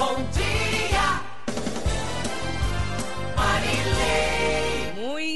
Bom dia,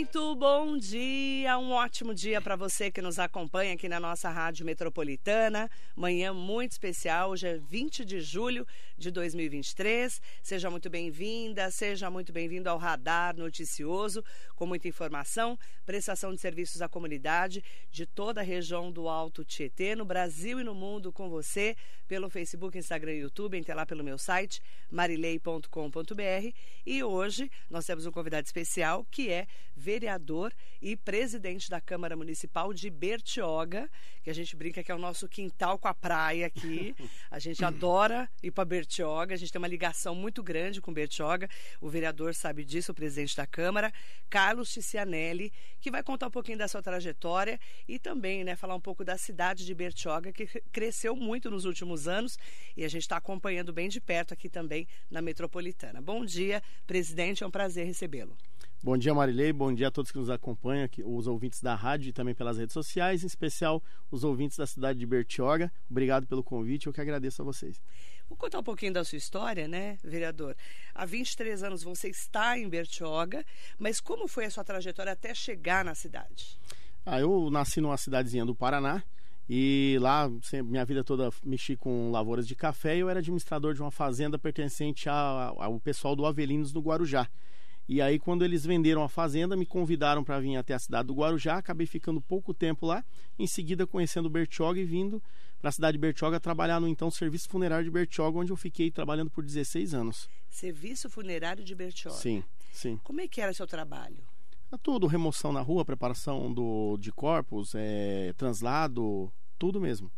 Muito bom dia, um ótimo dia para você que nos acompanha aqui na nossa Rádio Metropolitana. Manhã muito especial, hoje é 20 de julho de 2023. Seja muito bem-vinda, seja muito bem-vindo ao Radar Noticioso, com muita informação, prestação de serviços à comunidade de toda a região do Alto Tietê, no Brasil e no mundo, com você, pelo Facebook, Instagram e YouTube, entre lá pelo meu site, marilei.com.br. E hoje nós temos um convidado especial que é vereador e presidente da Câmara Municipal de Bertioga, que a gente brinca que é o nosso quintal com a praia aqui. A gente adora ir para Bertioga, a gente tem uma ligação muito grande com Bertioga. O vereador sabe disso, o presidente da Câmara, Carlos Ticianelli, que vai contar um pouquinho da sua trajetória e também né, falar um pouco da cidade de Bertioga, que cresceu muito nos últimos anos e a gente está acompanhando bem de perto aqui também na metropolitana. Bom dia, presidente, é um prazer recebê-lo. Bom dia, Marilei. Bom dia a todos que nos acompanham, aqui, os ouvintes da rádio e também pelas redes sociais, em especial os ouvintes da cidade de Bertioga. Obrigado pelo convite, eu que agradeço a vocês. Vou contar um pouquinho da sua história, né, vereador? Há 23 anos você está em Bertioga, mas como foi a sua trajetória até chegar na cidade? Ah, eu nasci numa cidadezinha do Paraná e lá minha vida toda mexi com lavouras de café e eu era administrador de uma fazenda pertencente ao, ao pessoal do Avelinos no Guarujá. E aí, quando eles venderam a fazenda, me convidaram para vir até a cidade do Guarujá. Acabei ficando pouco tempo lá. Em seguida, conhecendo Bertioga e vindo para a cidade de Bertioga trabalhar no então Serviço Funerário de Bertioga, onde eu fiquei trabalhando por 16 anos. Serviço Funerário de Bertioga? Sim, sim. Como é que era seu trabalho? É tudo, remoção na rua, preparação do, de corpos, é, translado, tudo mesmo.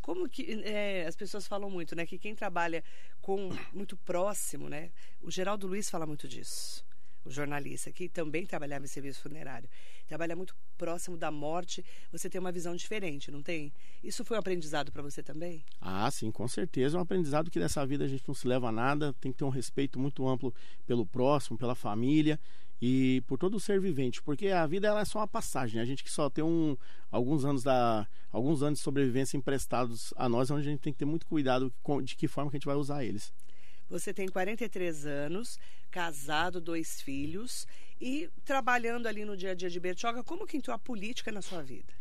Como que é, as pessoas falam muito, né? Que quem trabalha com muito próximo, né? O Geraldo Luiz fala muito disso o jornalista, que também trabalhava em serviço funerário, trabalha muito próximo da morte, você tem uma visão diferente, não tem? Isso foi um aprendizado para você também? Ah, sim, com certeza. É um aprendizado que nessa vida a gente não se leva a nada, tem que ter um respeito muito amplo pelo próximo, pela família e por todo o ser vivente, porque a vida ela é só uma passagem. A gente que só tem um, alguns anos da alguns anos de sobrevivência emprestados a nós, onde a gente tem que ter muito cuidado de que forma que a gente vai usar eles. Você tem 43 anos, casado, dois filhos e trabalhando ali no dia a dia de Bertioga. Como que entrou a política na sua vida?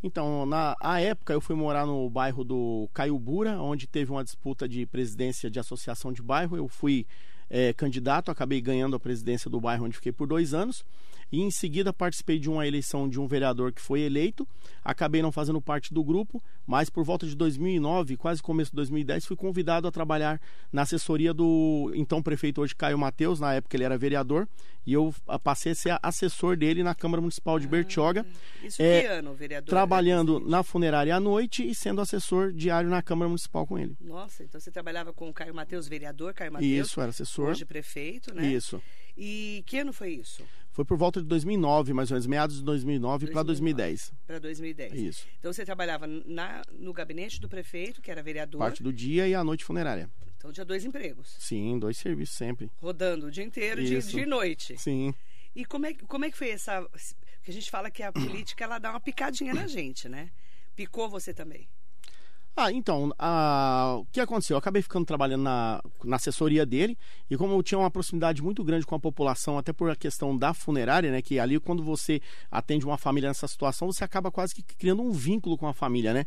Então, na a época eu fui morar no bairro do Caiubura, onde teve uma disputa de presidência de associação de bairro. Eu fui é, candidato, acabei ganhando a presidência do bairro onde fiquei por dois anos e em seguida participei de uma eleição de um vereador que foi eleito. Acabei não fazendo parte do grupo, mas por volta de 2009, quase começo de 2010, fui convidado a trabalhar na assessoria do então prefeito hoje Caio Mateus, na época ele era vereador, e eu passei a ser assessor dele na Câmara Municipal de Bertioga. Ah, isso é, que ano, vereador? Trabalhando na funerária à noite e sendo assessor diário na Câmara Municipal com ele. Nossa, então você trabalhava com o Caio Mateus, vereador Caio Mateus? Isso, era assessor. Hoje prefeito, né? Isso. E que ano foi isso? Foi por volta de 2009, mais ou menos, meados de 2009, 2009 para 2010. Para 2010. Isso. Então você trabalhava na, no gabinete do prefeito, que era vereador. Parte do dia e a noite funerária. Então tinha dois empregos. Sim, dois serviços sempre. Rodando o dia inteiro, de, de noite. Sim. E como é, como é que foi essa. Porque a gente fala que a política ela dá uma picadinha na gente, né? Picou você também? Ah, então, o que aconteceu? Eu acabei ficando trabalhando na, na assessoria dele e como eu tinha uma proximidade muito grande com a população, até por a questão da funerária, né? Que ali quando você atende uma família nessa situação, você acaba quase que criando um vínculo com a família, né?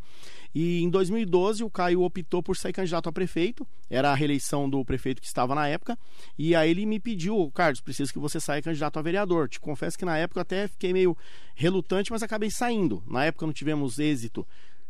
E em 2012 o Caio optou por sair candidato a prefeito, era a reeleição do prefeito que estava na época, e aí ele me pediu, Carlos, preciso que você saia candidato a vereador. Te confesso que na época eu até fiquei meio relutante, mas acabei saindo. Na época não tivemos êxito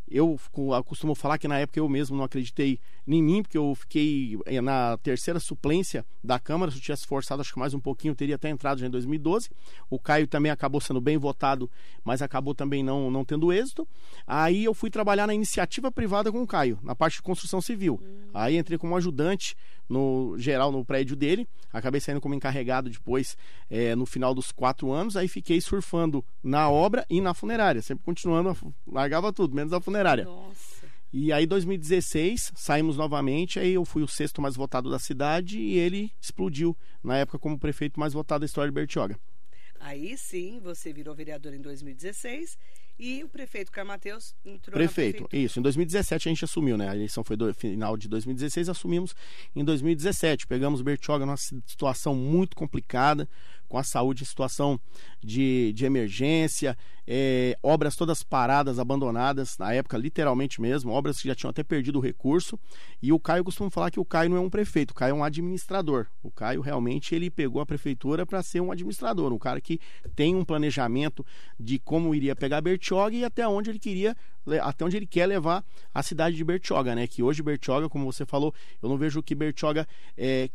eu costumo falar que na época eu mesmo não acreditei em mim, porque eu fiquei eh, na terceira suplência da Câmara. Se eu tivesse forçado, acho que mais um pouquinho, eu teria até entrado já em 2012. O Caio também acabou sendo bem votado, mas acabou também não, não tendo êxito. Aí eu fui trabalhar na iniciativa privada com o Caio, na parte de construção civil. Uhum. Aí entrei como ajudante no geral no prédio dele. Acabei saindo como encarregado depois, é, no final dos quatro anos. Aí fiquei surfando na obra e na funerária, sempre continuando, largava tudo, menos a funerária. Nossa. E aí, 2016, saímos novamente. Aí eu fui o sexto mais votado da cidade e ele explodiu na época como prefeito mais votado da história de Bertioga. Aí sim, você virou vereador em 2016 E o prefeito Caio Mateus entrou Prefeito, isso. Em 2017 a gente assumiu, né? A eleição foi do final de 2016, assumimos em 2017. Pegamos Bertioga numa situação muito complicada, com a saúde em situação de, de emergência, é, obras todas paradas, abandonadas, na época, literalmente mesmo, obras que já tinham até perdido o recurso. E o Caio costuma falar que o Caio não é um prefeito, o Caio é um administrador. O Caio realmente ele pegou a prefeitura para ser um administrador, um cara que tem um planejamento de como iria pegar Bertioga e até onde ele queria até onde ele quer levar a cidade de Bertioga, né? Que hoje Bertioga, como você falou, eu não vejo que Bertioga é,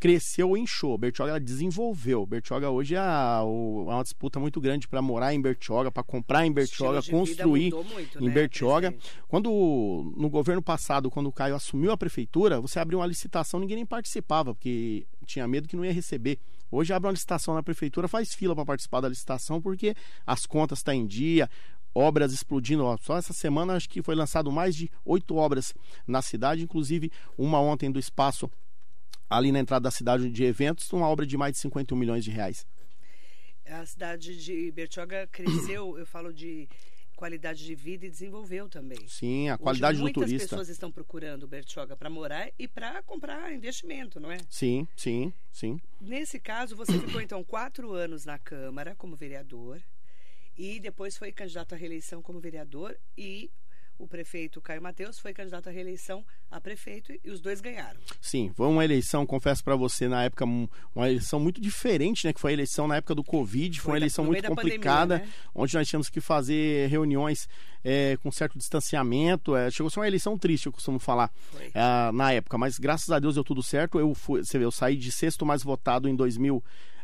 cresceu ou inchou. Bertioga desenvolveu. Bertioga hoje é, a- o- é uma disputa muito grande para morar em Bertioga, para comprar em Bertioga, construir muito, em né, Bertioga. presidente? Quando no governo passado, quando o Caio assumiu a prefeitura, você abriu uma licitação, ninguém nem participava, porque tinha medo que não ia receber. Hoje abre uma licitação na prefeitura, faz fila para participar da licitação, porque as contas estão em dia, obras explodindo. Só essa semana acho que foi lançado mais de oito obras na cidade, inclusive uma ontem do espaço ali na entrada da cidade de eventos, uma obra de mais de 51 milhões de reais. A cidade de Bertioga cresceu, eu falo de qualidade de vida e desenvolveu também. Sim, a Hoje, qualidade do muitas turista. pessoas estão procurando Bertioga para morar e para comprar investimento, não é? Sim, sim, sim. Nesse caso, você ficou então quatro anos na Câmara como vereador e depois foi candidato à reeleição como vereador e o prefeito Caio Mateus foi candidato à reeleição a prefeito e os dois ganharam. Sim, foi uma eleição, confesso para você, na época, um- uma eleição muito diferente, né? Que foi a eleição na época do Covid, foi, Foi uma eleição muito complicada, pandemia, né? onde nós tínhamos que fazer reuniões é, com certo distanciamento. é, chegou a ser uma eleição triste, eu costumo falar, é, na época, mas graças a Deus deu tudo certo. Eu fui, você vê, eu saí de sexto mais votado em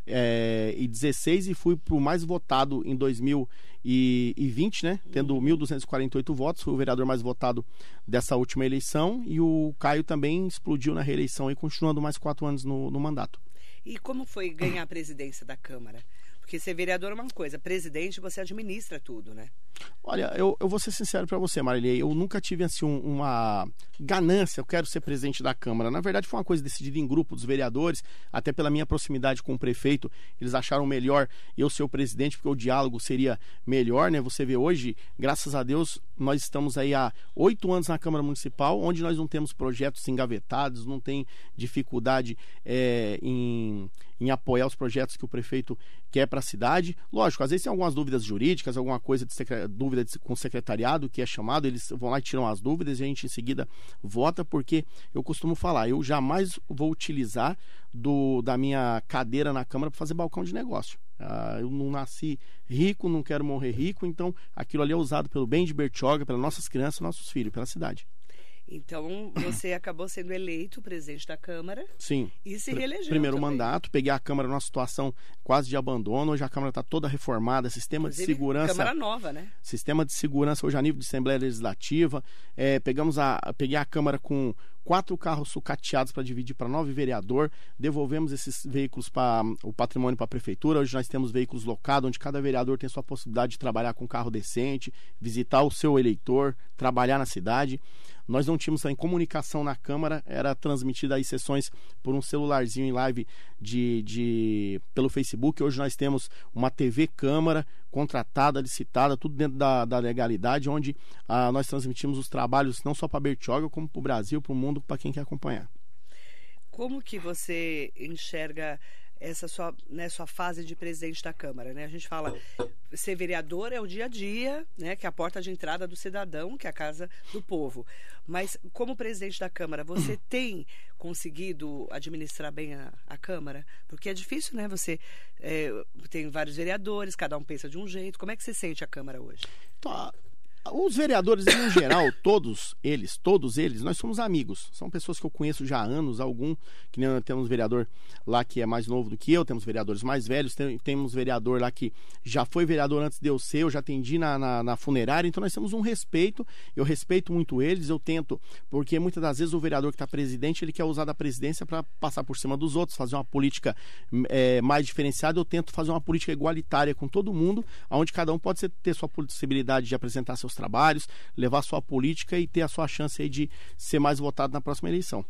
2016 e fui pro mais votado em 2020, né? Tendo 1.248 votos, fui o vereador mais votado dessa última eleição e o Caio também explodiu na reeleição e continuando mais quatro anos no, no mandato. E como foi ganhar a presidência da Câmara? Porque ser vereador é uma coisa, presidente você administra tudo, né? Olha, eu, eu vou ser sincero para você, Marilei. Eu nunca tive assim um- uma ganância, eu quero ser presidente da Câmara. Na verdade, foi uma coisa decidida em grupo dos vereadores, até pela minha proximidade com o prefeito. Eles acharam melhor eu ser o presidente, porque o diálogo seria melhor, né? Você vê hoje, graças a Deus, nós estamos aí há oito anos na Câmara Municipal, onde nós não temos projetos engavetados, não tem dificuldade é, em, em apoiar os projetos que o prefeito quer para a cidade. Lógico, às vezes tem algumas dúvidas jurídicas, alguma coisa de secre- dúvida de- com o secretariado que é chamado, eles vão lá e tiram as dúvidas e a gente em seguida vota, porque eu costumo falar, eu jamais vou utilizar do, da minha cadeira na Câmara para fazer balcão de negócio. Ah, eu não nasci rico, não quero morrer rico, então aquilo ali é usado pelo bem de Bertioga, pelas nossas crianças, nossos filhos, pela cidade. Então, você acabou sendo eleito presidente da Câmara Sim. e se reelegeu. Primeiro também. mandato, peguei a Câmara numa situação quase de abandono, hoje a Câmara está toda reformada, sistema de Inclusive, segurança. Câmara nova, né? sistema de segurança hoje a nível de Assembleia Legislativa. É, pegamos a, peguei a Câmara com quatro carros sucateados para dividir para nove vereador. Devolvemos esses veículos para o patrimônio para a prefeitura. Hoje nós temos veículos locados, onde cada vereador tem sua possibilidade de trabalhar com um carro decente, visitar o seu eleitor, trabalhar na cidade. Nós não tínhamos também comunicação na Câmara, era transmitida aí sessões por um celularzinho em live de, de pelo Facebook. Hoje nós temos uma TV Câmara contratada, licitada, tudo dentro da, da legalidade, onde ah, nós transmitimos os trabalhos não só para Bertioga, como para o Brasil, para o mundo, para quem quer acompanhar. Como que você enxerga essa sua, né, sua fase de presidente da Câmara, né? A gente fala, ser vereador é o dia a dia, né? Que é a porta de entrada do cidadão, que é a casa do povo. Mas como presidente da Câmara, você tem conseguido administrar bem a, a Câmara? Porque é difícil, né? Você é, tem vários vereadores, cada um pensa de um jeito. Como é que você sente a Câmara hoje? Então, a- os vereadores, em geral, todos eles, todos eles, nós somos amigos. São pessoas que eu conheço já há anos, algum, que nem temos vereador lá que é mais novo do que eu, temos vereadores mais velhos, tem- temos vereador lá que já foi vereador antes de eu ser, eu já atendi na, na, na funerária, então nós temos um respeito, eu respeito muito eles, eu tento, porque muitas das vezes o vereador que está presidente, ele quer usar da presidência para passar por cima dos outros, fazer uma política é, mais diferenciada, eu tento fazer uma política igualitária com todo mundo, onde cada um pode ter sua possibilidade de apresentar seus trabalhos, levar sua política e ter a sua chance de ser mais votado na próxima eleição.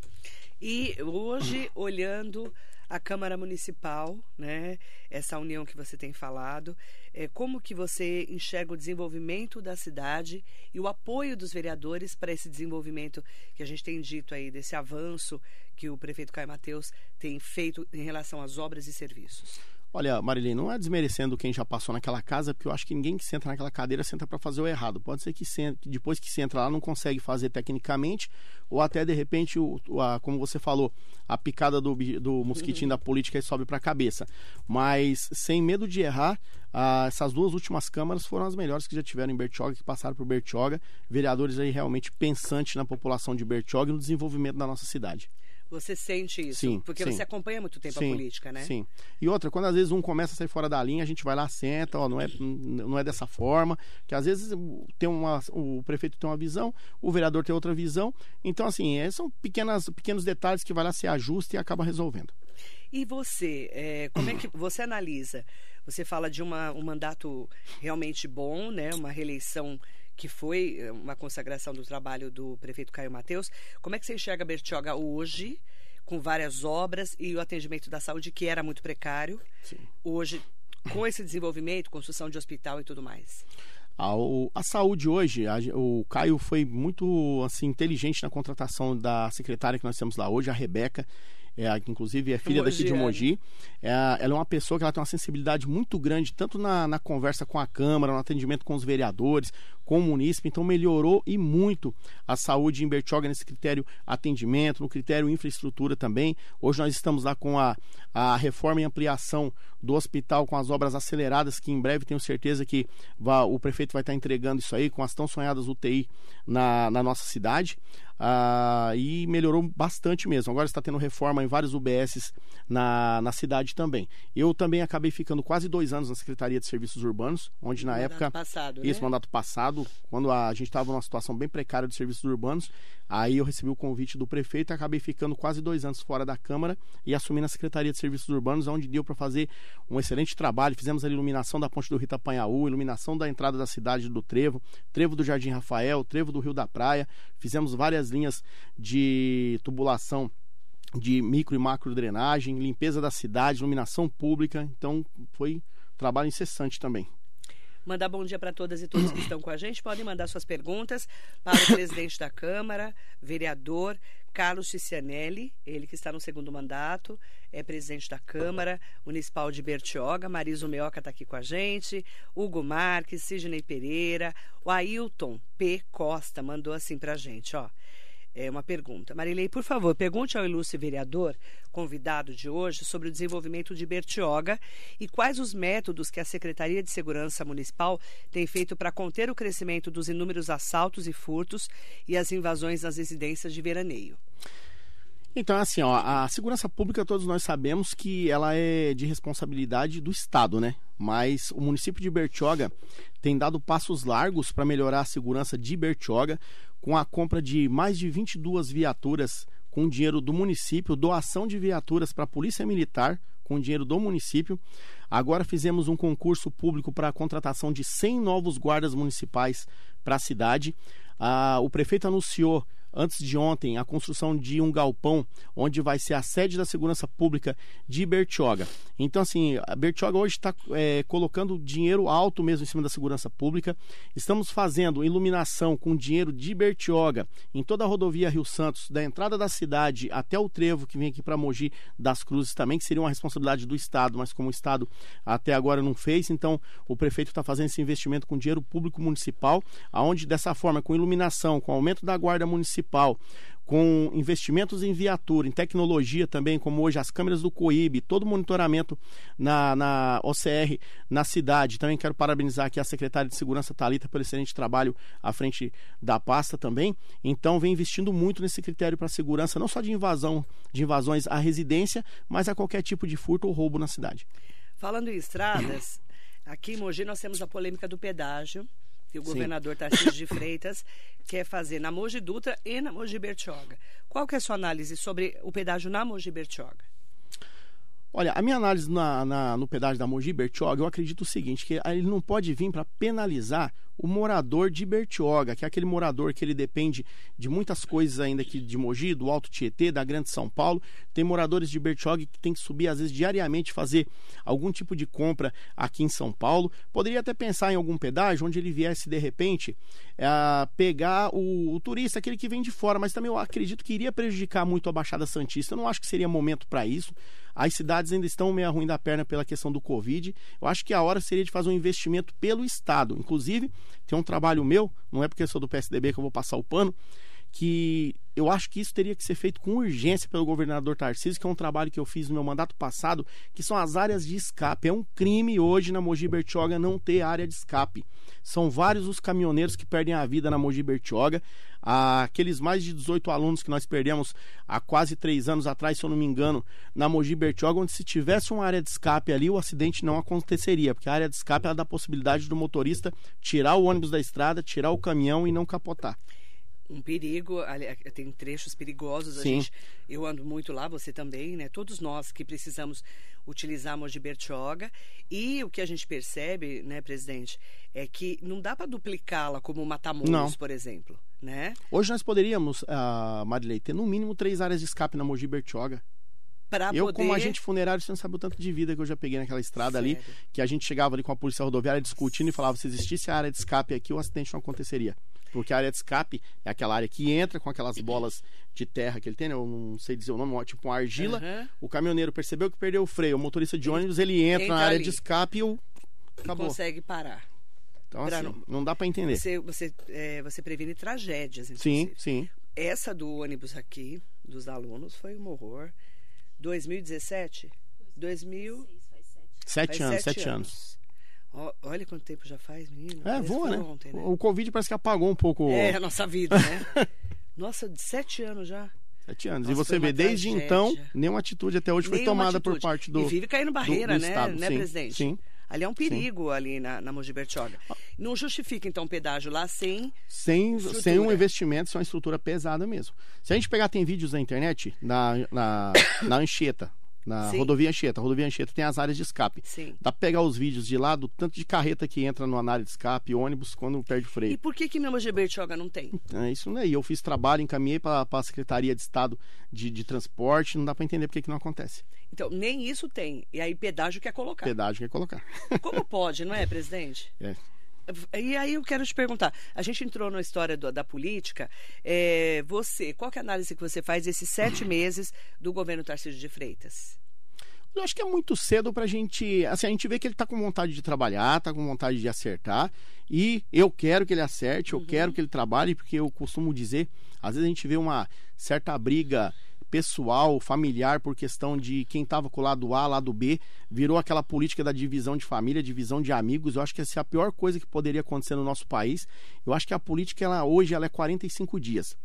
E hoje, olhando a Câmara Municipal, né? Essa união que você tem falado, é, como que você enxerga o desenvolvimento da cidade e o apoio dos vereadores para esse desenvolvimento que a gente tem dito aí desse avanço que o prefeito Caio Mateus tem feito em relação às obras e serviços? Olha, Marilene, não é desmerecendo quem já passou naquela casa, porque eu acho que ninguém que senta naquela cadeira senta para fazer o errado. Pode ser que senta, depois que se entra lá não consegue fazer tecnicamente, ou até de repente, o, a, como você falou, a picada do, do mosquitinho da política sobe para a cabeça. Mas sem medo de errar, ah, essas duas últimas câmaras foram as melhores que já tiveram em Bertioga, que passaram por Bertioga. Vereadores aí realmente pensantes na população de Bertioga e no desenvolvimento da nossa cidade. Você sente isso? Sim, porque sim. você acompanha muito tempo sim, a política, né? Sim. E outra, quando às vezes um começa a sair fora da linha, a gente vai lá, senta, ó, não é, não é dessa forma, que às vezes tem uma, o prefeito tem uma visão, o vereador tem outra visão. Então, assim, é, são pequenas, pequenos detalhes que vai lá se ajusta e acaba resolvendo. E você, é, como é que você analisa? Você fala de uma, um mandato realmente bom, né? Uma reeleição que foi eh, uma consagração do trabalho do prefeito Caio Mateus. Como é que você enxerga Bertioga hoje, com várias obras e o atendimento da saúde que era muito precário? Sim. Hoje, com esse desenvolvimento, construção de hospital e tudo mais. A, o, a saúde hoje, a, o Caio foi muito assim inteligente na contratação da secretária que nós temos lá hoje, a Rebeca é, inclusive é filha daqui de Mogi. É, ela é uma pessoa que ela tem uma sensibilidade muito grande, tanto na, na conversa com a Câmara, no atendimento com os vereadores, com o munícipe, então melhorou e muito a saúde em Bertioga nesse critério atendimento, no critério infraestrutura também. Hoje nós estamos lá com a, a reforma e ampliação do hospital com as obras aceleradas, que em breve tenho certeza que vai, o prefeito vai estar entregando isso aí, com as tão sonhadas UTI na, na nossa cidade. Ah, e melhorou bastante mesmo. Agora está tendo reforma em vários UBSs na, na cidade também. Eu também acabei ficando quase dois anos na Secretaria de Serviços Urbanos, onde na mandato época. Passado, isso, né? mandato passado, quando a gente estava numa situação bem precária de serviços urbanos. Aí eu recebi o convite do prefeito e acabei ficando quase dois anos fora da Câmara e assumindo a Secretaria de Serviços Urbanos, onde deu para fazer um excelente trabalho. Fizemos a iluminação da ponte do Rita Panhaú, iluminação da entrada da cidade do Trevo, Trevo do Jardim Rafael, Trevo do Rio da Praia. Fizemos várias linhas de tubulação de micro e macro drenagem, limpeza da cidade, iluminação pública. Então foi trabalho incessante também. Mandar bom dia para todas e todos que estão com a gente. Podem mandar suas perguntas para o presidente da Câmara, vereador Carlos Ticianelli, ele que está no segundo mandato, é presidente da Câmara Municipal de Bertioga. Marisa Meoca está aqui com a gente. Hugo Marques, Sidney Pereira, o Ailton P. Costa mandou assim para a gente, ó é, uma pergunta. Marilei, por favor, pergunte ao ilustre vereador, convidado de hoje, sobre o desenvolvimento de Bertioga e quais os métodos que a Secretaria de Segurança Municipal tem feito para conter o crescimento dos inúmeros assaltos e furtos e as invasões nas residências de veraneio. Então, assim, ó, a segurança pública, todos nós sabemos que ela é de responsabilidade do Estado, né? Mas o município de Bertioga tem dado passos largos para melhorar a segurança de Bertioga, com a compra de mais de 22 viaturas com dinheiro do município, doação de viaturas para a Polícia Militar com dinheiro do município. Agora fizemos um concurso público para a contratação de 100 novos guardas municipais para a cidade. Ah, o prefeito anunciou antes de ontem, a construção de um galpão onde vai ser a sede da segurança pública de Bertioga. Então, assim, a Bertioga hoje está é, colocando dinheiro alto mesmo em cima da segurança pública. Estamos fazendo iluminação com dinheiro de Bertioga em toda a rodovia Rio Santos, da entrada da cidade até o trevo que vem aqui para Mogi das Cruzes também, que seria uma responsabilidade do Estado, mas como o Estado até agora não fez, então o prefeito está fazendo esse investimento com dinheiro público municipal, aonde dessa forma, com iluminação, com aumento da guarda municipal, municipal, com investimentos em viatura, em tecnologia também, como hoje as câmeras do COIB, todo o monitoramento na, na OCR na cidade. Também quero parabenizar aqui a secretária de Segurança Talita pelo excelente trabalho à frente da pasta também. Então vem investindo muito nesse critério para segurança, não só de invasão, de invasões à residência, mas a qualquer tipo de furto ou roubo na cidade. Falando em estradas, aqui em Mogi nós temos a polêmica do pedágio que o governador Tarcísio de Freitas quer fazer na Mogi Dutra e na Mogi Bertioga. Qual que é a sua análise sobre o pedágio na Mogi Bertioga? Olha, a minha análise na, na- no pedágio da Mogi Bertioga, eu acredito o seguinte, que ele não pode vir para penalizar o morador de Bertioga, que é aquele morador que ele depende de muitas coisas ainda aqui de Mogi, do Alto Tietê, da Grande São Paulo. Tem moradores de Bertioga que tem que subir, às vezes, diariamente, fazer algum tipo de compra aqui em São Paulo. Poderia até pensar em algum pedágio onde ele viesse, de repente, eh, pegar o, o turista, aquele que vem de fora, mas também eu acredito que iria prejudicar muito a Baixada Santista. Eu não acho que seria momento para isso. As cidades ainda estão meio ruim da perna pela questão do Covid. Eu acho que a hora seria de fazer um investimento pelo Estado. Inclusive, tem um trabalho meu, não é porque eu sou do PSDB que eu vou passar o pano, que eu acho que isso teria que ser feito com urgência pelo governador Tarcísio, que é um trabalho que eu fiz no meu mandato passado, que são as áreas de escape. É um crime hoje na Mogi Bertioga não ter área de escape. São vários os caminhoneiros que perdem a vida na Mogi Bertioga. Aqueles mais de 18 alunos que nós perdemos há quase três anos atrás, se eu não me engano, na Mogi Bertioga, onde se tivesse uma área de escape ali, o acidente não aconteceria, porque a área de escape ela dá a possibilidade do motorista tirar o ônibus da estrada, tirar o caminhão e não capotar. um perigo, eh, tem trechos perigosos, a Sim. gente, eu ando muito lá, você também, né? Todos nós que precisamos utilizar a Mogi Bertioga e o que a gente percebe, né, presidente, é que não dá para duplicá-la como Matamoros, Não. por exemplo, né? Hoje nós poderíamos, uh, Marilei, ter no mínimo três áreas de escape na Mogi Bertioga. Para Eu, poder como agente funerário, você não sabe o tanto de vida que eu já peguei naquela estrada ali, Sério? que a gente chegava ali com a polícia rodoviária discutindo e falava, se existisse a área de escape aqui, o acidente não aconteceria. Porque a área de escape é aquela área que entra com aquelas bolas de terra que ele tem, né? eu não sei dizer o nome, tipo uma argila. Aham. O caminhoneiro percebeu que perdeu o freio, o motorista de ônibus, ele entra, entra na área ali. de escape e o... Acabou. consegue parar. Então, pra assim, não- não dá pra entender. Você, você, é, você previne tragédias, Sim, inclusive. sim. Essa do ônibus aqui, dos alunos, foi um horror. 2017? 2000. Sete faz anos, sete anos. Ó, olha quanto tempo já faz, menino. É, Parece voa, foi né? ontem, né? O Covid parece que apagou um pouco. É, a nossa vida, né? Nossa, de sete anos já. Sete anos. Nossa, e você foi vê, desde tragédia. então, nenhuma atitude até hoje foi Nenhuma tomada por atitude. parte do. E vive caindo barreira, do né, Estado. né Sim, presidente? sim. Ali é um perigo ali na, na Mogi Bertioga. Não justifica, então, pedágio lá sem. Sem, Estrutura. sem um investimento, sem uma estrutura pesada mesmo. Se a gente pegar, tem vídeos na internet, na, na, na Anchieta, na Sim. rodovia Anchieta. A rodovia Anchieta tem as áreas de escape. Sim. Dá pra pegar os vídeos de lá, do tanto de carreta que entra numa área de escape, ônibus, quando perde o E freio. por que que na Mogi Bertioga não tem? É isso não é. E eu fiz trabalho, encaminhei para a Secretaria de Estado de, de Transporte, não dá para entender por que que não acontece. Então, nem isso tem. E aí pedágio quer colocar. Pedágio quer colocar. Como pode, não é, presidente? É. E aí eu quero te perguntar, a gente entrou na história do- da política, é, você, qual que é a análise que você faz desses sete meses do governo Tarcísio de Freitas? Eu acho que é muito cedo pra gente. Assim, a gente vê que ele tá com vontade de trabalhar, tá com vontade de acertar. E eu quero que ele acerte, eu Uhum. quero que ele trabalhe, porque eu costumo dizer, às vezes a gente vê uma certa briga pessoal, familiar, por questão de quem tava com o lado A, lado B, virou aquela política da divisão de família, divisão de amigos. Eu acho que essa é a pior coisa que poderia acontecer no nosso país. Eu acho que a política, ela, hoje, ela é 45 dias.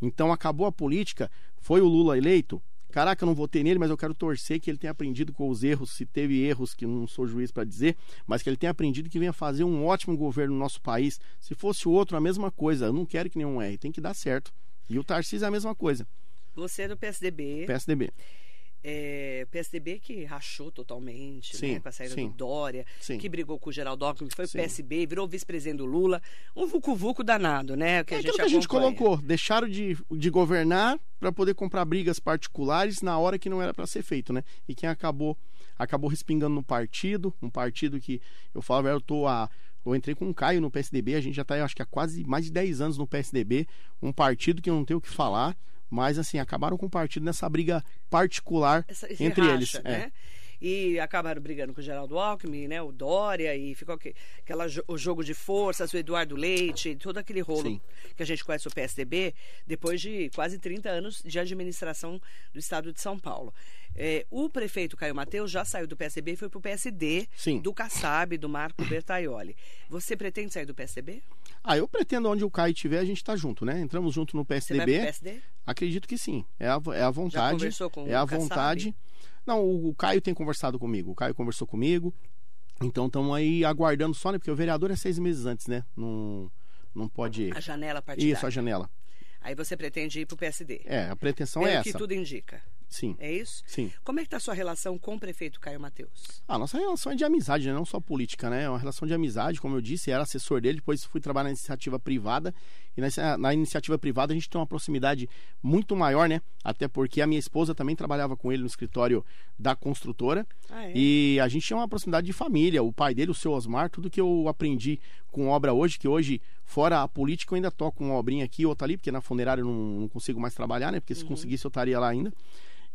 Então acabou a política, foi o Lula eleito. Caraca, eu não votei nele, mas eu quero torcer que ele tenha aprendido com os erros, se teve erros, que não sou juiz para dizer, mas que ele tenha aprendido que venha fazer um ótimo governo no nosso país. Se fosse outro, a mesma coisa. Eu não quero que nenhum erre, tem que dar certo. E o Tarcísio é a mesma coisa. Você é do PSDB, PSDB. é, PSDB que rachou totalmente, Sim, né, com a saída sim. do Dória, Sim. que brigou com o Geraldo Alckmin, que foi pro PSB, virou vice-presidente do Lula, um vucu-vucu danado, né, que É a aquilo que a gente colocou. Deixaram de, de governar para poder comprar brigas particulares na hora que não era para ser feito, né? E quem acabou acabou respingando no partido, um partido que eu falo, eu tô a eu entrei com o Caio no PSDB, a gente já tá, eu acho que há quase mais de 10 anos no PSDB, um partido que eu não tenho o que falar, mas assim, acabaram com o partido nessa briga particular Essa- entre racha, eles. É. né? E acabaram brigando com o Geraldo Alckmin, né? O Dória, e ficou aqui, aquela, o jogo de forças, o Eduardo Leite, todo aquele rolo Sim. que a gente conhece o PSDB, depois de quase 30 anos de administração do estado de São Paulo. É, o prefeito Caio Mateus já saiu do PSDB e foi para o PSD, Sim. do Kassab, do Marco Bertaioli. Você pretende sair do PSDB? Ah, eu pretendo onde o Caio estiver, a gente tá junto, né? Entramos junto no PSDB. PSD? Acredito que sim. É a, é a vontade. conversou com é a vontade. Não, o, o Caio tem conversado comigo. O Caio conversou comigo. Então estamos aí aguardando só, né? Porque o vereador é seis meses antes, né? Não, não pode. A janela partidária. Isso, a janela. Aí você pretende ir para o PSD? É, a pretensão Pelo é que essa. tudo indica. Sim, É isso? sim. Como é que tá a sua relação com o prefeito Caio Mateus? A nossa relação é de amizade, né? não só política, né? É uma relação de amizade, como eu disse, era assessor dele, depois fui trabalhar na iniciativa privada. E nessa, na iniciativa privada a gente tem uma proximidade muito maior, né? Até porque a minha esposa também trabalhava com ele no escritório da construtora. Ah, é? E a gente tinha uma proximidade de família. O pai dele, o seu Osmar, tudo que eu aprendi com obra hoje, que hoje, fora a política, eu ainda toco uma obrinha aqui, outra ali, porque na funerária eu não, não consigo mais trabalhar, né? Porque se conseguisse eu estaria lá ainda.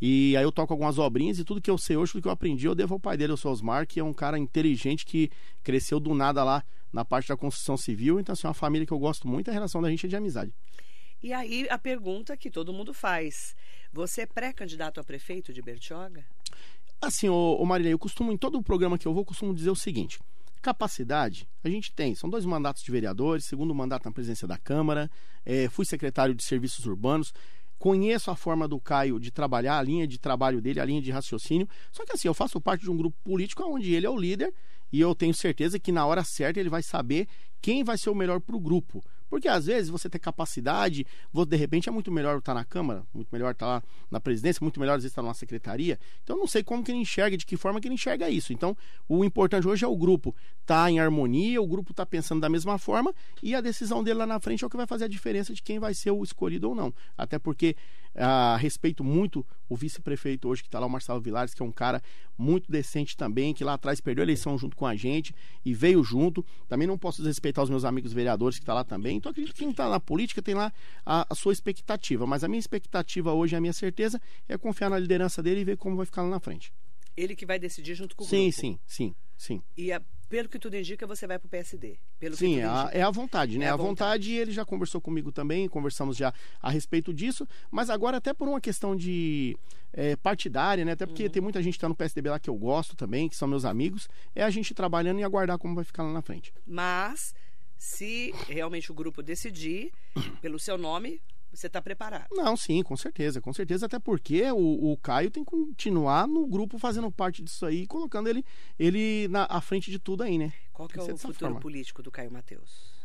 E aí eu toco algumas obrinhas e tudo que eu sei hoje, tudo que eu aprendi, eu devo ao pai dele, o seu Osmar, que é um cara inteligente que cresceu do nada lá na parte da construção civil. Então, assim, é uma família que eu gosto muito, a relação da gente é de amizade. E aí a pergunta que todo mundo faz: você é pré-candidato a prefeito de Bertioga? Assim, ô, ô Marília, eu costumo, em todo o programa que eu vou, eu costumo dizer o seguinte: capacidade a gente tem. São dois mandatos de vereadores, segundo mandato na presidência da Câmara, eh, fui secretário de Serviços Urbanos. Conheço a forma do Caio de trabalhar, a linha de trabalho dele, a linha de raciocínio. Só que assim, eu faço parte de um grupo político onde ele é o líder e eu tenho certeza que na hora certa ele vai saber quem vai ser o melhor para o grupo. Porque às vezes você ter capacidade, você, de repente é muito melhor estar na Câmara, muito melhor estar lá na presidência, muito melhor às vezes estar numa secretaria. Então não sei como que ele enxerga, de que forma que ele enxerga isso. Então o importante hoje é o grupo estar em harmonia, o grupo estar pensando da mesma forma e a decisão dele lá na frente é o que vai fazer a diferença de quem vai ser o escolhido ou não. Até porque ah, respeito muito o vice-prefeito hoje que está lá, o Marcelo Vilares, que é um cara muito decente também, que lá atrás perdeu a eleição junto com a gente e veio junto. Também não posso desrespeitar os meus amigos vereadores que estão lá também. Então acredito que quem está na política tem lá a, a, sua expectativa. Mas a minha expectativa hoje, a minha certeza, é confiar na liderança dele e ver como vai ficar lá na frente. Ele que vai decidir junto com o sim, grupo. Sim, sim, sim. E a, pelo que tudo indica, você vai para o PSD. Pelo sim, é a, é a vontade, né? É a a vontade, ele já conversou comigo também, conversamos já a respeito disso, mas agora até por uma questão de é, partidária, né? Até porque Uhum. tem muita gente que está no PSDB lá que eu gosto também, que são meus amigos, é a gente trabalhando e aguardar como vai ficar lá na frente. Mas, se realmente o grupo decidir pelo seu nome, você está preparado. Não, sim, com certeza, com certeza, até porque o, o Caio tem que continuar no grupo fazendo parte disso aí, colocando ele, ele na à frente de tudo aí, né? Qual que é o futuro forma. político do Caio Mateus?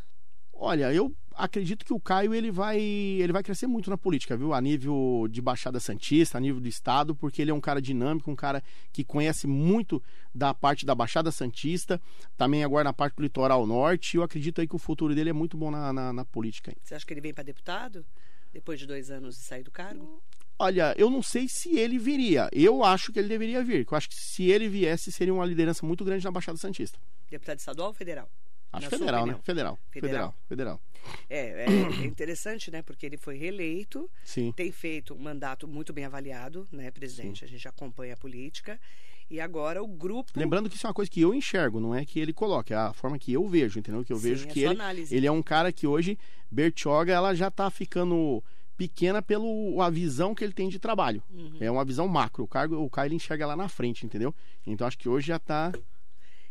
Olha, eu acredito que o Caio ele vai, ele vai crescer muito na política, viu? A nível de Baixada Santista, a nível do estado, porque ele é um cara dinâmico, um cara que conhece muito da parte da Baixada Santista, também agora na parte do litoral norte. E eu acredito aí que o futuro dele é muito bom na, na, na política. Você acha que ele vem para deputado? Depois de dois anos de sair do cargo? Olha, eu não sei se ele viria. Eu acho que ele deveria vir. Eu acho que se ele viesse, seria uma liderança muito grande na Baixada Santista. Deputado estadual ou federal? Acho federal, né? Federal. Federal. Federal. Federal. É, é, é interessante, né? Porque ele foi reeleito, Sim. tem feito um mandato muito bem avaliado, né, presidente? A gente acompanha a política. E agora o grupo. Lembrando que isso é uma coisa que eu enxergo, não é que ele coloque, é a forma que eu vejo, entendeu? Que eu Sim, vejo a que ele, análise. ele é um cara que hoje, Bertioga, ela já tá ficando pequena pela a visão que ele tem de trabalho. Uhum. É uma visão macro. O cargo, o Caio ele enxerga lá na frente, entendeu? Então acho que hoje já tá.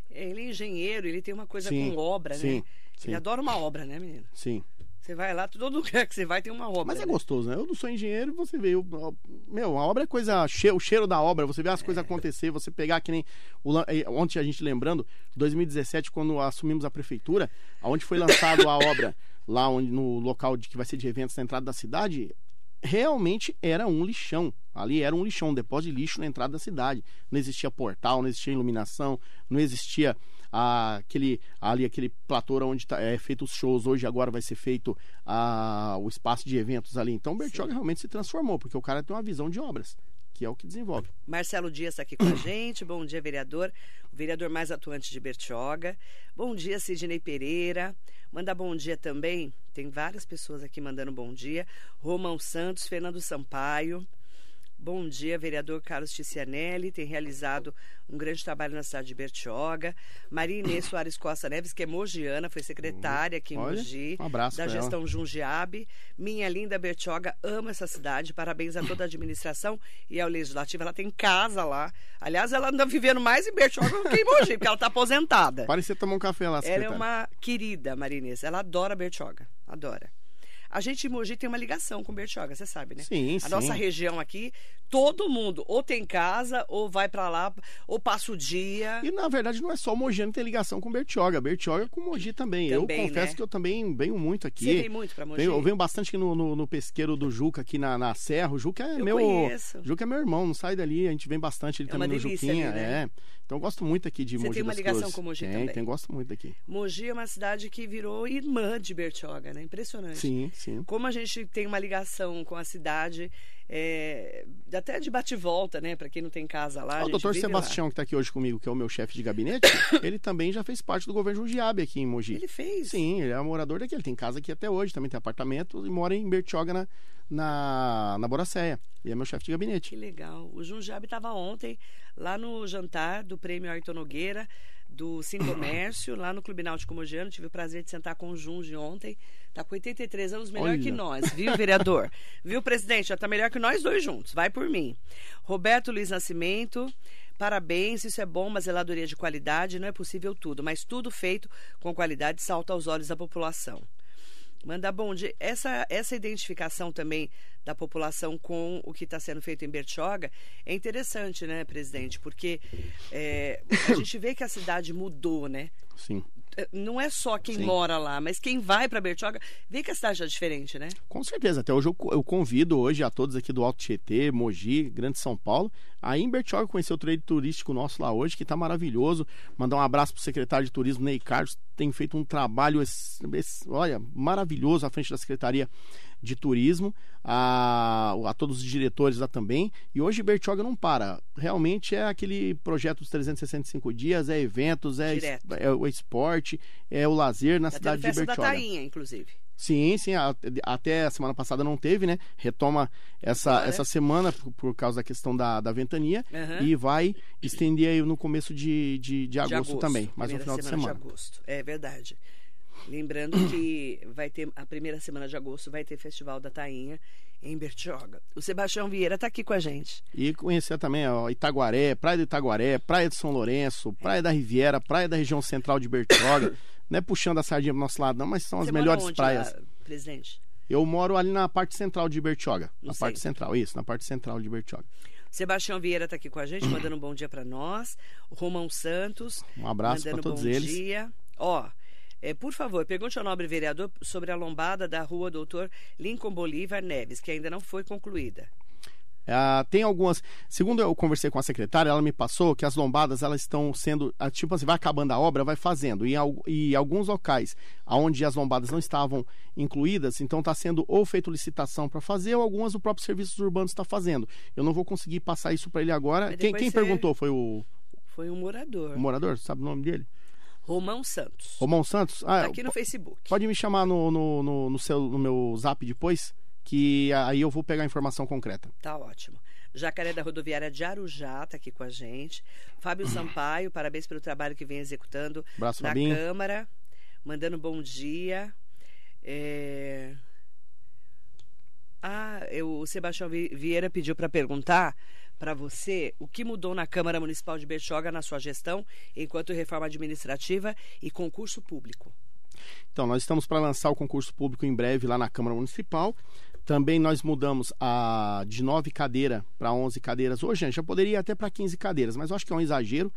Ele é engenheiro, ele tem uma coisa Sim, com obra, sim, né? sim. Ele adora uma obra, né, menino? Sim. Você vai lá, todo lugar que você vai tem uma obra. Mas é né? gostoso, né? Eu não sou engenheiro, você vê. eu- eu- meu, a obra é coisa. O cheiro da obra, você vê as É. coisas acontecer, você pegar que nem. O, eh, ontem a gente lembrando, 2017, quando assumimos a prefeitura, onde foi lançado a obra, lá onde, no local de que vai ser de eventos na entrada da cidade, realmente era um lixão. Ali era um lixão, um depósito de lixo na entrada da cidade. Não existia portal, não existia iluminação, não existia aquele ali aquele platô onde tá, é feito os shows. Hoje agora vai ser feito ah, o espaço de eventos ali. Então o Bertioga realmente se transformou, porque o cara tem uma visão de obras, que é o que desenvolve. Marcelo Dias está aqui com a gente. Bom dia, vereador. O vereador mais atuante de Bertioga. Bom dia, Sidney Pereira. Manda bom dia também. Tem várias pessoas aqui mandando bom dia. Romão Santos, Fernando Sampaio. Bom dia, vereador Carlos Ticianelli. Tem realizado um grande trabalho na cidade de Bertioga. Maria Inês Soares Costa Neves, que é mogiana, foi secretária aqui em Olha, Mogi. um abraço Da ela. gestão Jundiabe. Minha linda Bertioga ama essa cidade. Parabéns a toda a administração e ao Legislativo. Ela tem casa lá. Aliás, ela anda vivendo mais em Bertioga do que em Mogi, porque ela está aposentada. Parecia tomar um café lá, Ela é uma querida, Marinês. Ela adora Bertioga. Adora. A gente em Mogi tem uma ligação com Bertioga, você sabe, né? Sim, A sim. nossa região aqui, todo mundo ou tem casa, ou vai pra lá, ou passa o dia. E na verdade não é só o Mogiano que tem ligação com Bertioga, Bertioga com Mogi também. Também, eu confesso né? que eu também venho muito aqui. Você vem muito pra Mogi? Venho- eu venho bastante aqui no, no, no pesqueiro do Juca, aqui na, na Serra. O Juca é Eu meu. conheço. Juca é meu irmão, não sai dali. A gente vem bastante ele É também no Juquinha. ali, né? É. Então eu gosto muito aqui de Você Mogi tem uma ligação Cruzes. com Mogi tem, também. Tem, gosto muito daqui. Mogi é uma cidade que virou irmã de Bertioga, né? Impressionante. Sim, sim. Como a gente tem uma ligação com a cidade, é, até de bate-volta, né? Pra quem não tem casa lá. o doutor vive lá. Sebastião, que está aqui hoje comigo, que é o meu chefe de gabinete, ele também já fez parte do governo Jundiabe aqui em Mogi. Ele fez? Sim, ele é morador daqui. Ele tem casa aqui até hoje, também tem apartamento e mora em Bertioga, na, na, na Boracéia. E é meu chefe de gabinete. Que legal. O Jundiabe estava ontem lá no jantar do Prêmio Ayrton Nogueira, do Sim Comércio, lá no Clube Náutico Mogiano. Tive o prazer de sentar com o Junge ontem. Tá com 83 anos, melhor Olha. que nós, viu, vereador? viu, presidente? Já tá melhor que nós dois juntos. Vai por mim. Roberto Luiz Nascimento. Parabéns, isso é bom, uma zeladoria de qualidade, não é possível tudo, mas tudo feito com qualidade salta aos olhos da população. Manda bom dia. Essa, essa identificação também da população com o que está sendo feito em Bertioga é interessante, né, presidente? Porque é, a gente vê que a cidade mudou, né? Sim. É, Não é só quem Sim. mora lá, mas quem vai para Bertioga vê que a cidade é diferente, né? Com certeza. Até hoje eu, co- eu convido hoje a todos aqui do Alto Tietê, Mogi, Grande São Paulo, a ir em Bertioga conhecer o trade turístico nosso lá hoje, que está maravilhoso. Mandar um abraço pro secretário de Turismo, Ney Carlos, tem feito um trabalho, olha, maravilhoso à frente da Secretaria de Turismo, a, a todos os diretores lá também. E hoje Bertioga não para. Realmente é aquele projeto dos 365 dias, é eventos, é, es- é o esporte, é o lazer na tendo cidade de festa da Bertioga. Tainha, inclusive. Sim, sim, a- até a semana passada não teve, né? Retoma essa, Agora. essa semana por, por causa da questão da, da ventania Aham. e vai estender aí no começo de, de, de, De agosto, também, mais um final de semana. de agosto. É verdade. Lembrando que vai ter a primeira semana de agosto vai ter Festival da Tainha em Bertioga. O Sebastião Vieira está aqui com a gente. E conhecer também ó, Itaguaré, Praia do Itaguaré, Praia de São Lourenço, Praia da Riviera, Praia da região central de Bertioga. não é puxando a sardinha pro nosso lado, não, mas são as Você melhores mora onde, praias. lá, presidente? Eu moro ali na parte central de Bertioga. Na parte central, isso, na parte central de Bertioga. Sebastião Vieira está aqui com a gente, mandando um bom dia para nós. O Romão Santos. Um abraço para mandando todos bom eles. dia. Ó, é, por favor, pergunte ao nobre vereador sobre a lombada da rua Doutor Lincoln Bolívar Neves, que ainda não foi concluída. Ah, tem algumas. Segundo eu conversei com a secretária, ela me passou que as lombadas elas estão sendo. ah, Tipo assim, vai acabando a obra, vai fazendo. E, e alguns locais onde as lombadas não estavam incluídas, então está sendo ou feito licitação para fazer, ou algumas o próprio Serviços Urbanos está fazendo. Eu não vou conseguir passar isso para ele agora. Quem, quem você- perguntou foi o, Foi um morador. o morador? Sabe o nome dele? Romão Santos. Romão Santos? Ah, Tá aqui no Facebook. Pode me chamar no, no, no, no seu, no meu zap depois, que aí eu vou pegar a informação concreta. Tá ótimo. Jacaré da Rodoviária de Arujá está aqui com a gente. Fábio Sampaio, parabéns pelo trabalho que vem executando Abraço, na Fabinho. Câmara. Mandando bom dia. É... Ah, eu- o Sebastião Vi- Vieira pediu para perguntar para você o que mudou na Câmara Municipal de Bertioga na sua gestão enquanto reforma administrativa e concurso público. Então, nós estamos para lançar o concurso público em breve lá na Câmara Municipal. Também nós mudamos a de 9 cadeiras para 11 cadeiras. Hoje, gente, já poderia até para 15 cadeiras, mas eu acho que é um exagero.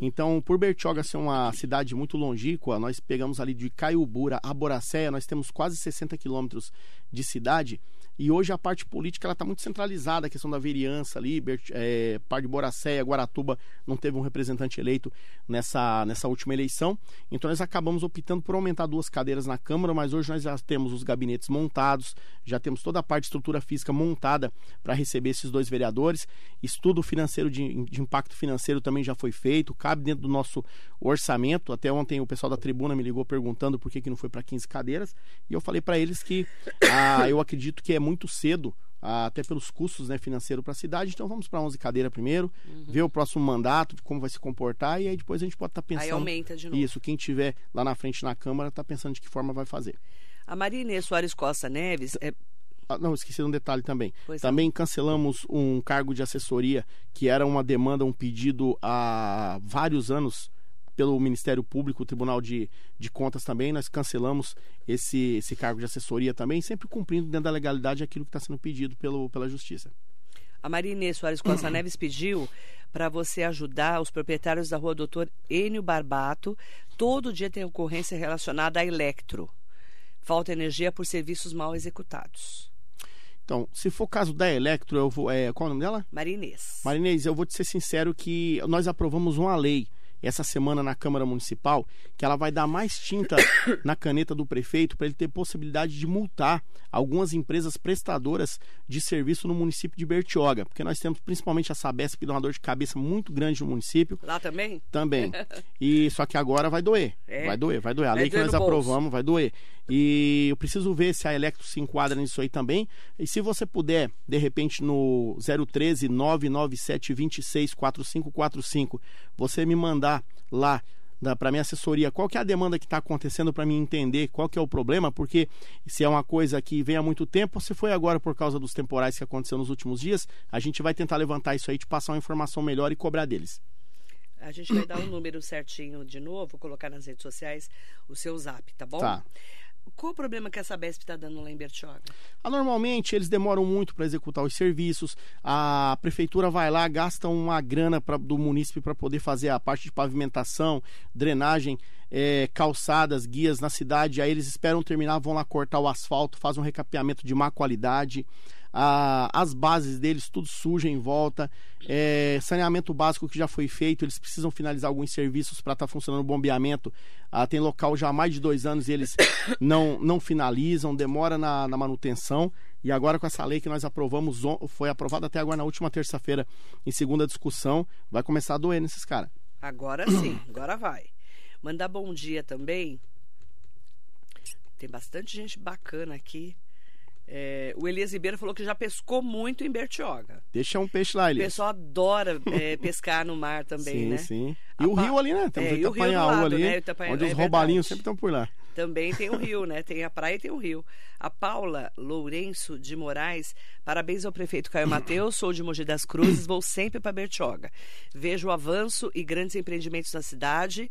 Então, por Bertioga ser uma cidade muito longínqua, nós pegamos ali de Caiubura a Boracéia, nós temos quase 60 quilômetros de cidade. E hoje a parte política ela está muito centralizada, a questão da vereança ali, é, parte de Boracéia, Guaratuba não teve um representante eleito nessa, nessa última eleição. Então nós acabamos optando por aumentar duas cadeiras na Câmara, mas hoje nós já temos os gabinetes montados, já temos toda a parte de estrutura física montada para receber esses dois vereadores. Estudo financeiro de, de impacto financeiro também já foi feito, cabe dentro do nosso orçamento. Até ontem o pessoal da tribuna me ligou perguntando por que, que não foi para 15 cadeiras. E eu falei para eles que ah, eu acredito que é muito cedo, ah, até pelos custos né, financeiros para a cidade. Então vamos para 11 cadeiras primeiro, ver o próximo mandato, como vai se comportar. E aí depois a gente pode estar Aí pensando. aumenta de novo. Isso, quem tiver lá na frente na Câmara está pensando de que forma vai fazer. A Maria Inês Soares Costa Neves, é, Ah, não, esqueci de um detalhe também. Pois não. também cancelamos um cargo de assessoria que era uma demanda, um pedido há vários anos, pelo Ministério Público, o Tribunal de, de Contas também, nós cancelamos esse, esse cargo de assessoria também, sempre cumprindo dentro da legalidade aquilo que está sendo pedido pelo, pela Justiça. A Marinê Soares Costa Neves pediu para você ajudar os proprietários da rua Doutor Enio Barbato. Todo dia tem ocorrência relacionada a Electro. Falta energia por serviços mal executados. Então, se for o caso da Electro, eu vou. É, qual é o nome dela? Marinês. Marinês, eu vou te ser sincero que nós aprovamos uma lei essa semana na Câmara Municipal que ela vai dar mais tinta na caneta do prefeito para ele ter possibilidade de multar algumas empresas prestadoras de serviço no município de Bertioga, porque nós temos principalmente a Sabesp que dá uma dor de cabeça muito grande no município. Lá também? Também. E só que agora vai doer. É? Vai doer, vai doer. A Vai lei que nós aprovamos vai doer. E eu preciso ver se a Electro se enquadra nisso aí também. E se você puder, de repente, no 013 997 26 4545, você me mandar lá para minha assessoria qual que é a demanda que está acontecendo para mim entender qual que é o problema, porque se é uma coisa que vem há muito tempo, se foi agora por causa dos temporais que aconteceu nos últimos dias, a gente vai tentar levantar isso aí, te passar uma informação melhor e cobrar deles. A gente vai dar um número certinho de novo, colocar nas redes sociais o seu zap, tá bom? Tá. Qual o problema que essa Besp está dando lá em Bertioga? Ah, normalmente eles demoram muito para executar os serviços. A prefeitura vai lá, gasta uma grana pra, do munícipe para poder fazer a parte de pavimentação, drenagem, eh, calçadas, guias na cidade. Aí eles esperam terminar, vão lá cortar o asfalto, fazem um recapeamento de má qualidade. Ah, as bases deles tudo suja em volta. Eh, saneamento básico que já foi feito, eles precisam finalizar alguns serviços para estar funcionando o bombeamento. Ah, tem local já há mais de dois anos e eles não, não finalizam, demora na, na manutenção. E agora com essa lei que nós aprovamos, foi aprovada até agora na última terça-feira, em segunda discussão, vai começar a doer nesses caras. Agora sim, agora vai. Mandar bom dia também. Tem bastante gente bacana aqui. É, o Elias Ribeiro falou que já pescou muito em Bertioga. Deixa um peixe lá, O Elias. pessoal adora é, pescar no mar também, sim, né? sim. A E o pa- rio ali, né? Temos É, o o Itapanhaú lado, ali, né? O Itapanha- onde é os roubalinhos sempre estão por lá. Também tem o rio, né? Tem a praia e tem o rio. A Paula Lourenço de Moraes, parabéns ao prefeito Caio Mateus, sou de Mogi das Cruzes, vou sempre para Bertioga. Vejo o avanço e grandes empreendimentos na cidade,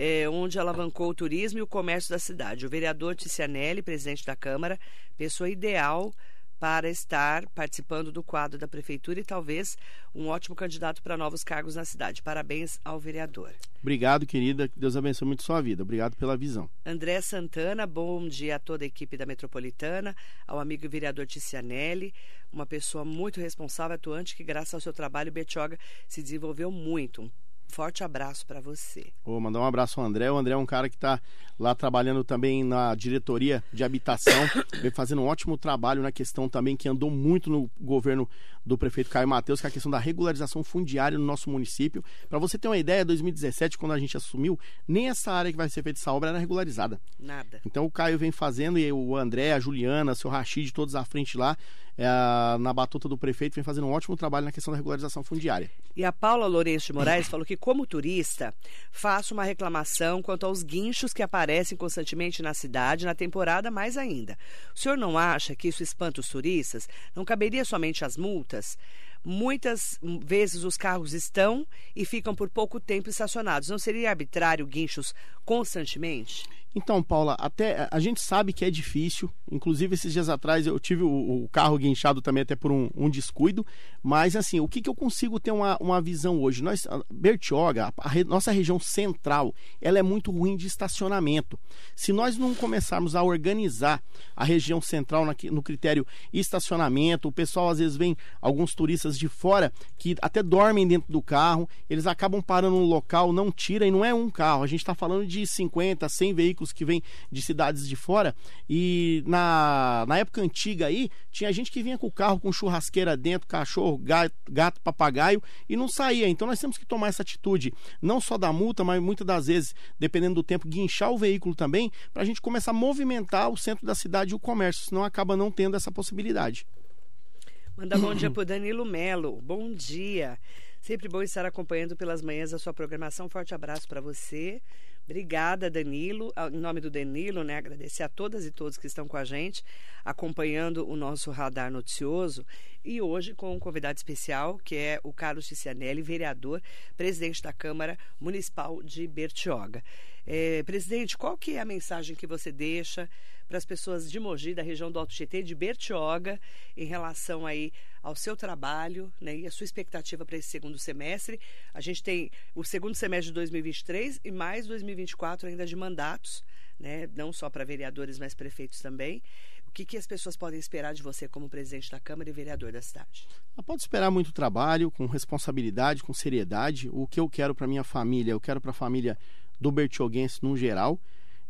eh, onde alavancou o turismo e o comércio da cidade. O vereador Ticianelli, presidente da Câmara, pessoa ideal para estar participando do quadro da prefeitura e talvez um ótimo candidato para novos cargos na cidade. Parabéns ao vereador. Obrigado, querida. Que Deus abençoe muito sua vida. Obrigado pela visão. André Santana, bom dia a toda a equipe da Metropolitana, ao amigo vereador Ticianelli, uma pessoa muito responsável, atuante, que graças ao seu trabalho, Betioga se desenvolveu muito. Um forte abraço para você. Vou mandar um abraço ao André. O André é um cara que está lá trabalhando também na diretoria de habitação, vem fazendo um ótimo trabalho na questão também que andou muito no governo do prefeito Caio Mateus, que é a questão da regularização fundiária no nosso município. Para você ter uma ideia, 2017, quando a gente assumiu, nem essa área que vai ser feita essa obra era regularizada. Nada. Então o Caio vem fazendo e o André, a Juliana, o seu Rachid, todos à frente lá, é, na batuta do prefeito, vem fazendo um ótimo trabalho na questão da regularização fundiária. E a Paula Lourenço de Moraes falou que, como turista, faço uma reclamação quanto aos guinchos que aparecem constantemente na cidade, na temporada mais ainda. O senhor não acha que isso espanta os turistas? Não caberia somente as multas? Muitas vezes os carros estão e ficam por pouco tempo estacionados. Não seria arbitrário guinchos constantemente? Então, Paula, até a gente sabe que é difícil. Inclusive, esses dias atrás eu tive o, o carro guinchado também até por um, um descuido. Mas, assim, o que, que eu consigo ter uma, uma visão hoje? Nós, a Bertioga, a re- nossa região central, ela é muito ruim de estacionamento. Se nós não começarmos a organizar a região central na- no critério estacionamento, o pessoal às vezes vem alguns turistas de fora que até dormem dentro do carro, eles acabam parando no local, não tira e não é um carro. A gente está falando de 50, 100 veículos que vêm de cidades de fora e na, na época antiga aí, tinha gente que vinha com o carro com churrasqueira dentro, cachorro, gato, gato, papagaio e não saía. Então nós temos que tomar essa atitude, não só da multa, mas muitas das vezes, dependendo do tempo, guinchar o veículo também, para a gente começar a movimentar o centro da cidade e o comércio, senão acaba não tendo essa possibilidade. Manda bom dia pro Danilo Melo. Bom dia. Sempre bom estar acompanhando pelas manhãs a sua programação. Forte abraço para você. Obrigada, Danilo. Ah, Em nome do Danilo, né? Agradecer a todas e todos que estão com a gente, acompanhando o nosso radar noticioso. E hoje com um convidado especial, que é o Carlos Ticianelli, vereador, presidente da Câmara Municipal de Bertioga. É, presidente, qual que é a mensagem que você deixa para as pessoas de Mogi, da região do Alto Tietê, de Bertioga, em relação aí ao seu trabalho né, e a sua expectativa para esse segundo semestre? A gente tem o segundo semestre de 2023 e mais 2024 ainda de mandatos, né, não só para vereadores, mas prefeitos também. O que, que as pessoas podem esperar de você como presidente da Câmara e vereador da cidade? Ela pode esperar muito trabalho, com responsabilidade, com seriedade. O que eu quero para minha família, eu quero para a família do Bertioguense no geral.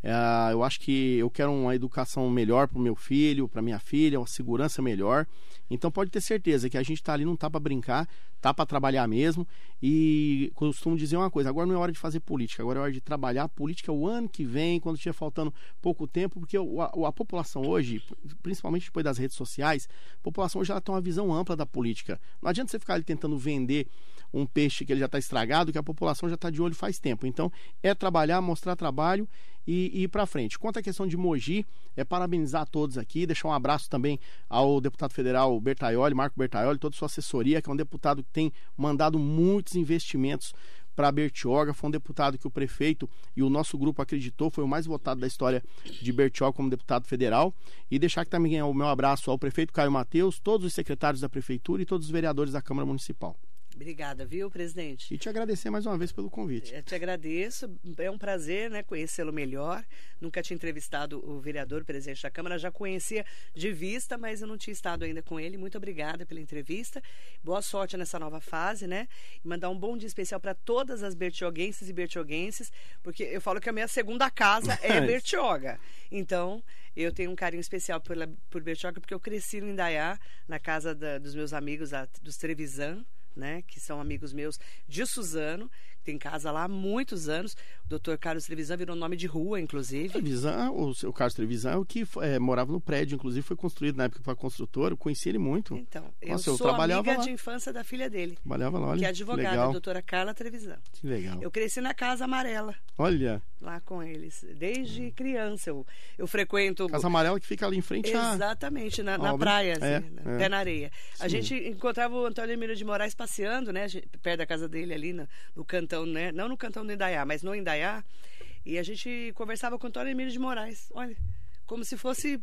É, eu acho que eu quero uma educação melhor para o meu filho, para minha filha, uma segurança melhor. Então pode ter certeza que a gente está ali não tá para brincar, tá para trabalhar mesmo. E costumo dizer uma coisa: agora não é hora de fazer política, agora é hora de trabalhar. A política o ano que vem, quando estiver faltando pouco tempo, porque a, a população hoje, principalmente depois das redes sociais, a população já tem uma visão ampla da política. Não adianta você ficar ali tentando vender um peixe que ele já está estragado, que a população já está de olho faz tempo. Então, é trabalhar, mostrar trabalho e, e ir para frente. Quanto à questão de Mogi, é parabenizar a todos aqui, deixar um abraço também ao deputado federal Bertaioli, Marco Bertaioli, toda a sua assessoria, que é um deputado que tem mandado muitos investimentos para Bertioga. Foi um deputado que o prefeito e o nosso grupo acreditou, foi o mais votado da história de Bertioga como deputado federal. E deixar aqui também o meu abraço ao prefeito Caio Mateus, todos os secretários da prefeitura e todos os vereadores da Câmara Municipal. Obrigada, viu, presidente? E te agradecer mais uma vez pelo convite. Eu te agradeço, é um prazer né, conhecê-lo melhor. Nunca tinha entrevistado o vereador, presidente da Câmara, já conhecia de vista, mas eu não tinha estado ainda com ele. Muito obrigada pela entrevista. Boa sorte nessa nova fase, né? E mandar um bom dia especial para todas as bertioguenses e bertioguenses, porque eu falo que a minha segunda casa é Bertioga. Então, eu tenho um carinho especial pela, por Bertioga, porque eu cresci no Indaiá, na casa da- dos meus amigos, da- dos Trevisan né, que são amigos meus de Suzano, tem casa lá há muitos anos. O doutor Carlos Trevisan virou nome de rua, inclusive. Trevisan, o Carlos Trevisan, é o que é, morava no prédio, inclusive foi construído na época para construtor, eu conheci ele muito. Então, eu Nossa, eu sou trabalhava amiga lá. de infância da filha dele, Trabalhava lá, olha. que é advogada, legal. a doutora Carla Trevisan. Que legal. Eu cresci na Casa Amarela, Olha, lá com eles. Desde criança eu, eu frequento... Casa Amarela que fica ali em frente a... Exatamente, na, na praia, assim, É, né, é. pé na areia. A Sim. gente encontrava o Antônio Emílio de Moraes passeando, né, a perto da casa dele ali no, no cantão, né, não no cantão do Indaiá, mas no Indaiá, e a gente conversava com o Antônio Emílio de Moraes, olha, como se fosse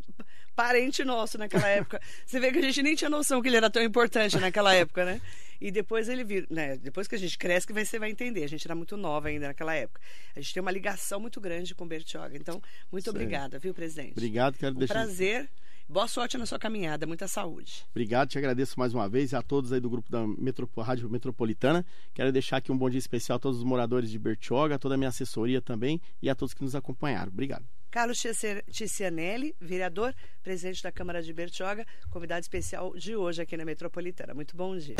parente nosso naquela época. Você vê que a gente nem tinha noção que ele era tão importante naquela época, né? E depois ele vir, né? Depois que a gente cresce, que você vai entender. A gente era muito nova ainda naquela época. A gente tem uma ligação muito grande com o Bertioga. Então, muito obrigada, viu, presidente? Obrigado, quero Um deixar... prazer. Boa sorte na sua caminhada, muita saúde. Obrigado, te agradeço mais uma vez a todos aí do grupo da Metropo- Rádio Metropolitana. Quero deixar aqui um bom dia especial a todos os moradores de Bertioga, a toda a minha assessoria também e a todos que nos acompanharam. Obrigado. Carlos Ticianelli, vereador, presidente da Câmara de Bertioga, convidado especial de hoje aqui na Metropolitana. Muito bom dia.